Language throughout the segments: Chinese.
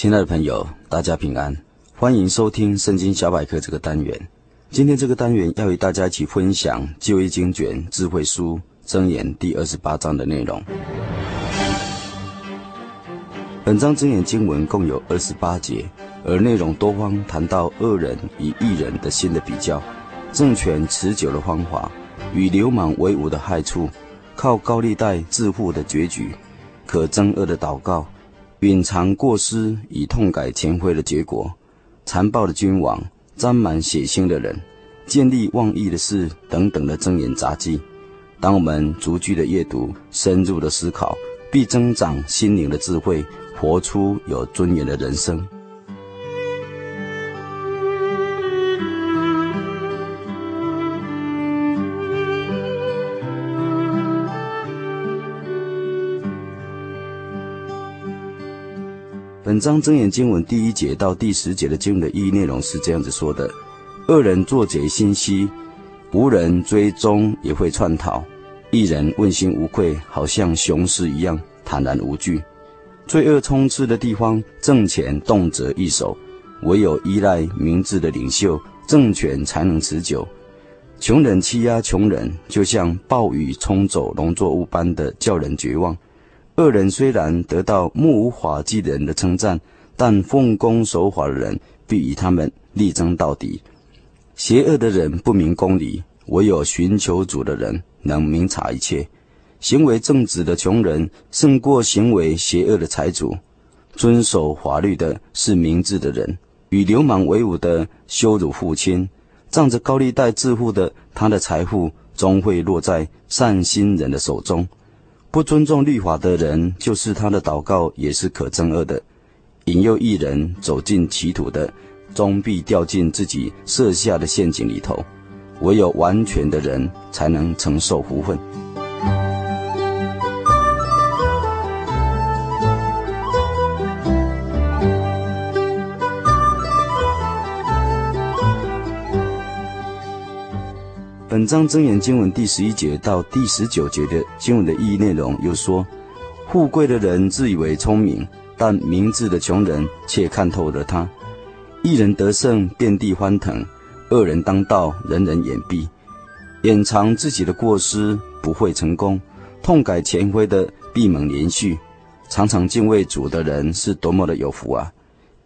亲爱的朋友，大家平安，欢迎收听《圣经小百科》这个单元。今天这个单元要与大家一起分享旧约经卷智慧书箴言第二十八章的内容。本章箴言经文共有二十八节，而内容多方谈到恶人与义人的心的比较，政权持久的方法与流氓为伍的害处，靠高利贷致富的绝局，可憎恶的祷告。隐藏过失以痛改前非的结果，残暴的君王，沾满血腥的人，见利忘义的事等等的箴言杂技。当我们逐句的阅读，深入的思考，必增长心灵的智慧，活出有尊严的人生。本章箴言经文第一节到第十节的经文的意义内容是这样子说的：恶人作贼心虚，无人追踪也会窜逃；一人问心无愧，好像雄狮一样坦然无惧。罪恶充斥的地方，政权动辄易手，唯有依赖明智的领袖，政权才能持久。穷人欺压穷人，就像暴雨冲走农作物般的叫人绝望。恶人虽然得到目无法纪的人的称赞，但奉公守法的人必与他们力争到底。邪恶的人不明公理，唯有寻求主的人能明察一切。行为正直的穷人胜过行为邪恶的财主。遵守法律的是明智的人，与流氓为伍的羞辱父亲，仗着高利贷致富的，他的财富终会落在善心人的手中。不尊重律法的人，就是他的祷告也是可憎恶的；引诱一人走进歧途的，终必掉进自己设下的陷阱里头。唯有完全的人，才能承受福分。章真言经文第十一节到第十九节的经文的意义内容，又说：富贵的人自以为聪明，但明智的穷人却看透了他。一人得胜，遍地欢腾；恶人当道，人人掩闭。掩藏自己的过失，不会成功；痛改前非的，闭门连续。常常敬畏主的人，是多么的有福啊！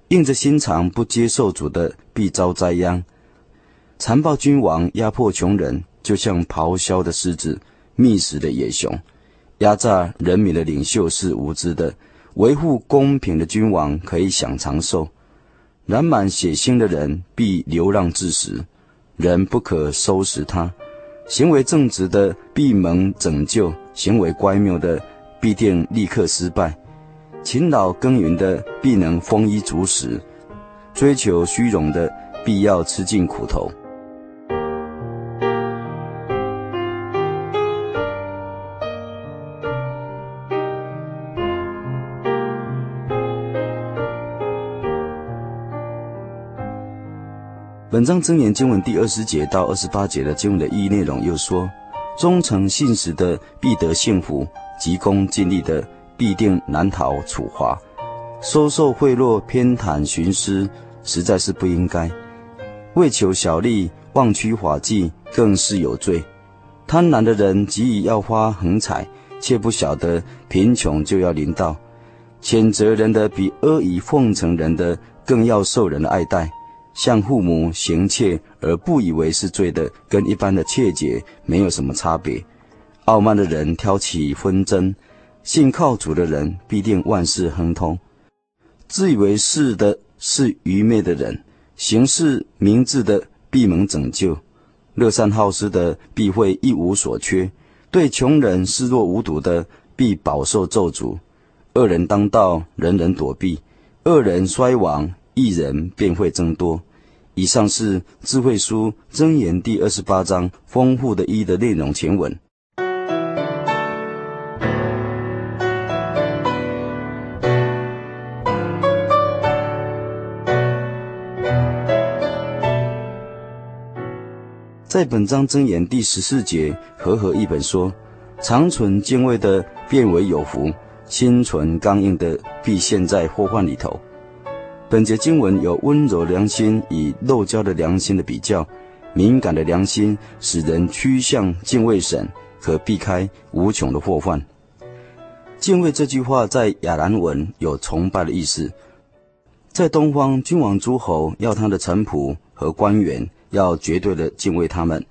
硬着心肠不接受主的，必遭灾殃。残暴君王压迫穷人，就像咆哮的狮子、觅食的野熊；压榨人民的领袖是无知的，维护公平的君王可以享长寿。染满血腥的人必流浪至死，人不可收拾他；行为正直的必蒙拯救，行为乖谬的必定立刻失败。勤劳耕耘的必能丰衣足食，追求虚荣的必要吃尽苦头。本章真言经文第二十节到二十八节的经文的意义内容又说：忠诚信实的必得幸福，急功近利的必定难逃处罚。收受贿赂、偏袒徇私，实在是不应该。为求小利、妄取法纪，更是有罪。贪婪的人急于要发横财，却不晓得贫穷就要临到。谴责人的比阿谀奉承人的更要受人的爱戴。向父母行窃而不以为是罪的，跟一般的窃贼没有什么差别。傲慢的人挑起纷争，信靠主的人必定万事亨通。自以为是的是愚昧的人，行事明智的必蒙拯救；乐善好施的必会一无所缺；对穷人视若无睹的必饱受咒诅。恶人当道，人人躲避；恶人衰亡，一人便会增多。以上是智慧书箴言第二十八章丰富的义的内容全文。在本章箴言第十四节，和合一本说：“常存敬畏的，变为有福；心存刚硬的，必陷在祸患里头。”本节经文有温柔良心与肉焦的良心的比较，敏感的良心使人趋向敬畏神，可避开无穷的祸患。敬畏这句话在亚兰文有崇拜的意思，在东方君王诸侯要他的臣仆和官员。要绝对的敬畏他们，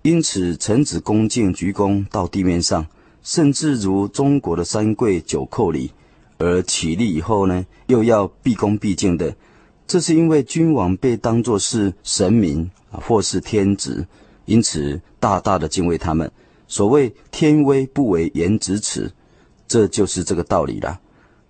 因此臣子恭敬鞠躬到地面上，甚至如中国的三跪九叩礼，而起立以后呢，又要毕恭毕敬的。这是因为君王被当作是神明，或是天子，因此大大的敬畏他们。所谓天威不为言子耻，这就是这个道理了。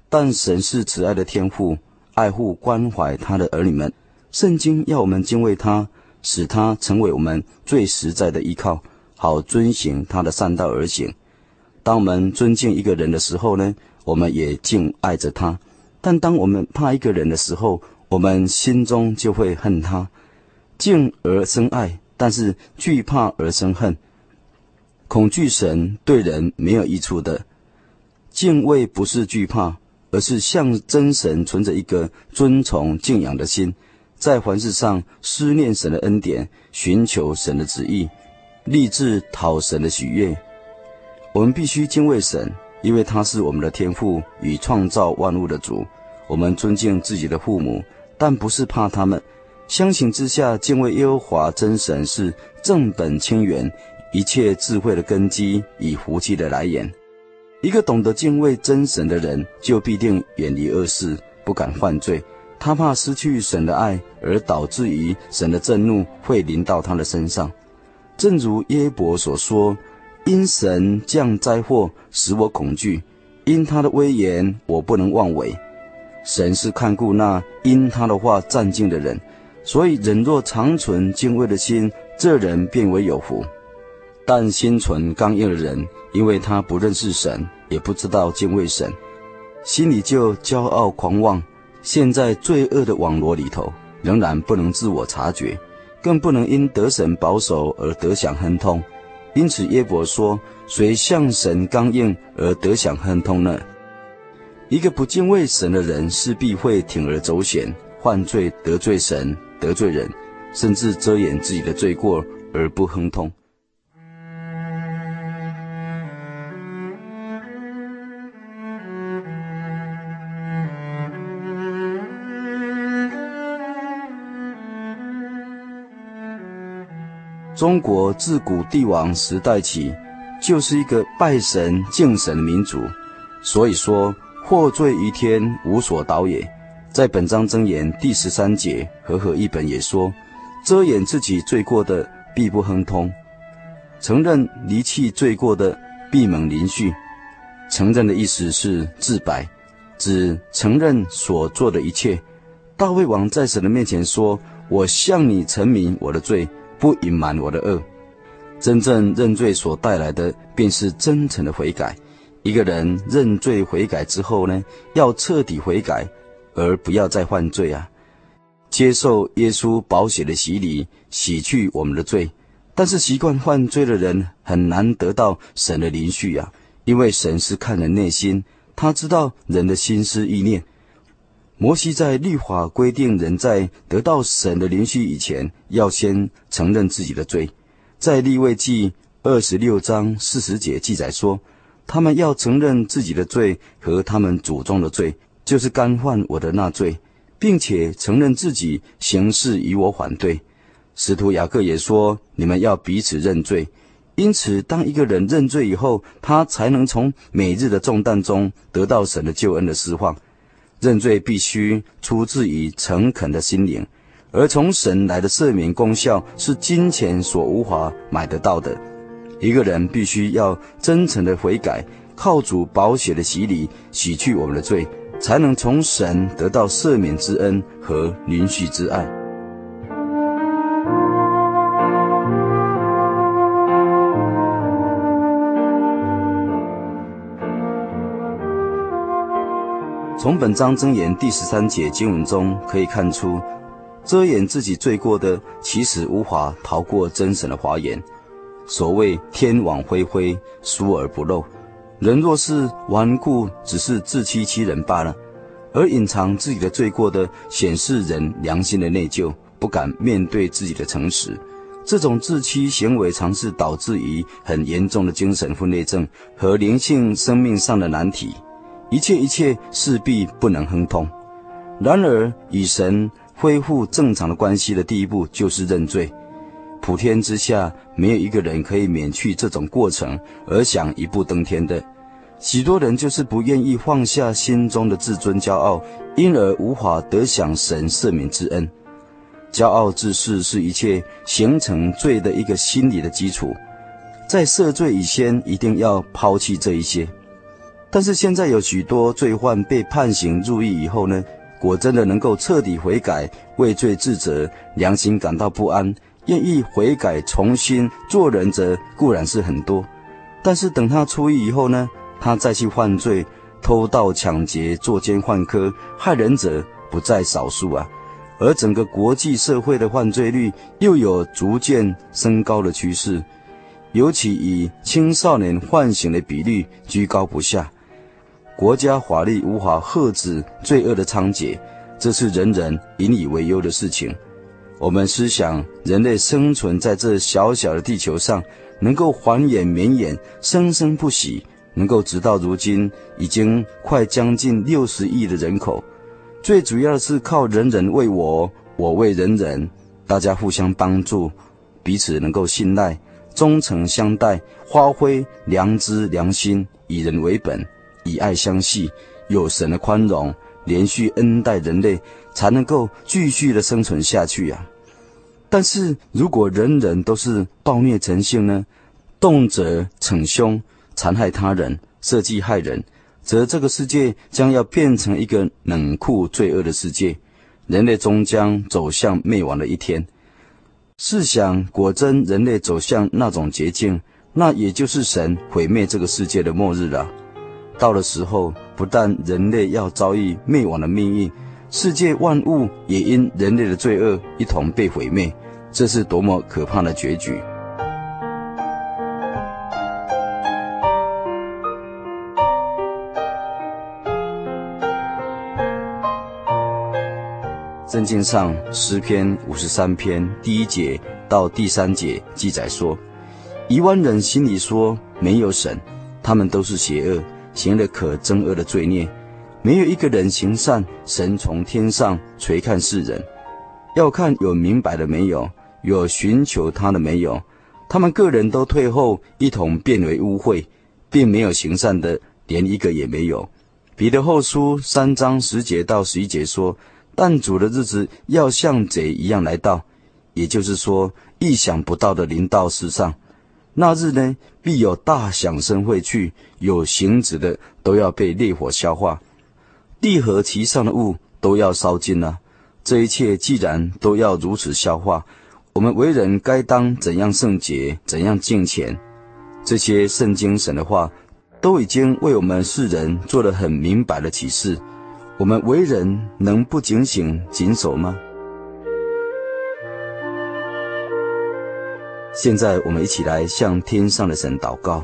但神是慈爱的天父，爱护关怀他的儿女们。圣经要我们敬畏他。使他成为我们最实在的依靠，好遵行他的善道而行。当我们尊敬一个人的时候呢，我们也敬爱着他；但当我们怕一个人的时候，我们心中就会恨他。敬而生爱，但是惧怕而生恨。恐惧神对人没有益处的。敬畏不是惧怕，而是向真神存着一个尊崇敬仰的心。在凡事上思念神的恩典，寻求神的旨意，立志讨神的喜悦。我们必须敬畏神，因为他是我们的天父与创造万物的主。我们尊敬自己的父母，但不是怕他们。相形之下，敬畏耶和华真神是正本清源，一切智慧的根基与福气的来源。一个懂得敬畏真神的人，就必定远离恶事，不敢犯罪。他怕失去神的爱，而导致于神的震怒会临到他的身上。正如耶伯所说：“因神降灾祸，使我恐惧；因他的威严，我不能妄为。”神是看顾那因他的话战兢的人，所以人若长存敬畏的心，这人便为有福。但心存刚硬的人，因为他不认识神，也不知道敬畏神，心里就骄傲狂妄。陷在罪恶的网罗里头，仍然不能自我察觉，更不能因得神保守而得享亨通。因此，耶伯说：“谁向神刚硬而得享亨通呢？”一个不敬畏神的人，势必会铤而走险，犯罪得罪神、得罪人，甚至遮掩自己的罪过而不亨通。中国自古帝王时代起，就是一个拜神敬神的民族，所以说获罪于天，无所导也。在本章箴言第十三节，和合译本也说：遮掩自己罪过的，必不亨通；承认离弃罪过的，必蒙临恤。承认的意思是自白，指承认所做的一切。大卫王在神的面前说：“我向你陈明我的罪。”不隐瞒我的恶，真正认罪所带来的，便是真诚的悔改。一个人认罪悔改之后呢，要彻底悔改，而不要再犯罪啊！接受耶稣宝血的洗礼，洗去我们的罪。但是习惯犯罪的人很难得到神的怜恤啊，因为神是看人内心，他知道人的心思意念。摩西在律法规定，人在得到神的怜恤以前，要先承认自己的罪。在利未记二十六章四十节记载说，他们要承认自己的罪和他们祖宗的罪，就是干犯我的那罪，并且承认自己行事与我反对。使徒雅各也说，你们要彼此认罪。因此，当一个人认罪以后，他才能从每日的重担中得到神的救恩的释放。认罪必须出自于诚恳的心灵，而从神来的赦免功效是金钱所无法买得到的。一个人必须要真诚的悔改，靠主宝血的洗礼洗去我们的罪，才能从神得到赦免之恩和允许之爱。从本章箴言第十三节经文中可以看出，遮掩自己罪过的，其实无法逃过真神的华眼。所谓天网恢恢，疏而不漏。人若是顽固，只是自欺欺人罢了。而隐藏自己的罪过的，显示人良心的内疚，不敢面对自己的诚实。这种自欺行为，常是导致于很严重的精神分裂症和灵性生命上的难题。一切一切势必不能亨通。然而，与神恢复正常的关系的第一步就是认罪。普天之下，没有一个人可以免去这种过程而想一步登天的。许多人就是不愿意放下心中的自尊骄傲，因而无法得享神赦免之恩。骄傲自恃是一切形成罪的一个心理的基础，在赦罪以前，一定要抛弃这一些。但是现在有许多罪犯被判刑入狱以后呢，果真的能够彻底悔改、畏罪自责、良心感到不安。愿意悔改、重新做人者固然是很多，但是等他出狱以后呢，他再去犯罪、偷盗、抢劫、作奸犯科、害人者不在少数啊。而整个国际社会的犯罪率又有逐渐升高的趋势，尤其以青少年唤醒的比率居高不下。国家法律无法遏止罪恶的猖獗，这是人人引以为忧的事情。我们思想，人类生存在这小小的地球上，能够繁衍绵延、生生不息，能够直到如今，已经快将近六十亿的人口。最主要的是靠人人为我，我为人人，大家互相帮助，彼此能够信赖、忠诚相待，发挥良知、良心，以人为本，以爱相系，有神的宽容。连续恩待人类，才能够继续的生存下去呀、啊。但是如果人人都是暴虐成性呢，动辄逞凶，残害他人，设计害人，则这个世界将要变成一个冷酷罪恶的世界，人类终将走向灭亡的一天。试想，果真人类走向那种捷径，那也就是神毁灭这个世界的末日了。到了时候，不但人类要遭遇灭亡的命运，世界万物也因人类的罪恶一同被毁灭。这是多么可怕的结局！圣经上诗篇五十三篇第一节到第三节记载说：“一万人心里说，没有神，他们都是邪恶。”行了可憎恶的罪孽，没有一个人行善。神从天上垂看世人，要看有明白的没有，有寻求他的没有。他们个人都退后，一同变为污秽，并没有行善的，连一个也没有。彼得后书三章十节到十一节说：“但主的日子要像贼一样来到，也就是说，意想不到的临到世上。”那日呢，必有大响声会去，有形质的都要被烈火消化，地和其上的物都要烧尽了。这一切既然都要如此消化，我们为人该当怎样圣洁，怎样敬虔？这些圣经神的话，都已经为我们世人做了很明白的启示。我们为人能不警醒谨守吗？现在我们一起来向天上的神祷告，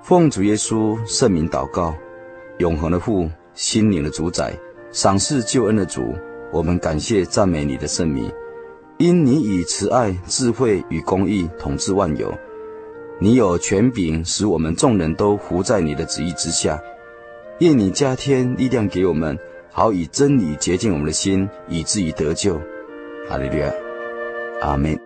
奉主耶稣圣名祷告，永恒的父，心灵的主宰，赏赐救恩的主，我们感谢赞美你的圣名，因你以慈爱、智慧与公义统治万有，你有权柄使我们众人都服在你的旨意之下，愿你加添力量给我们，好以真理洁净我们的心，以至于得救。哈利路亚，阿门。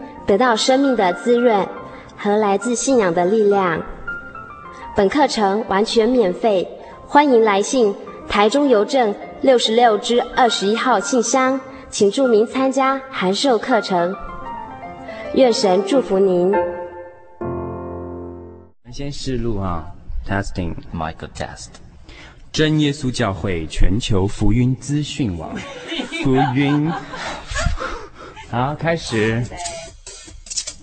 得到生命的滋润和来自信仰的力量。本课程完全免费，欢迎来信台中邮政六十六至二十一号信箱，请注明参加函授课程。愿神祝福您。先试录啊，testing Michael test。真耶稣教会全球福音资讯网，福音。好，开始。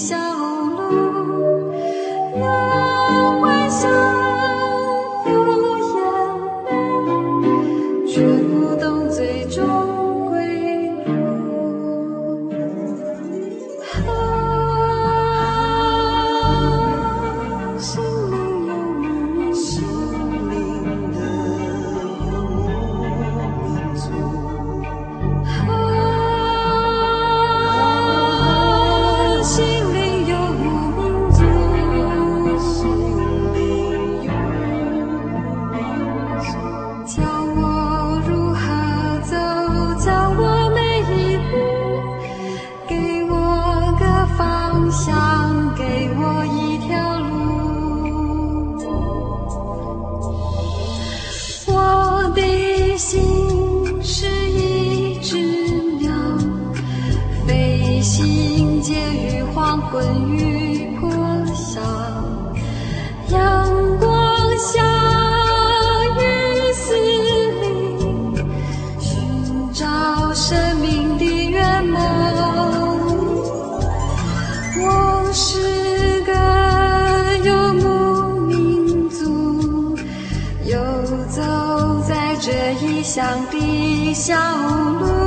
小乡的小路。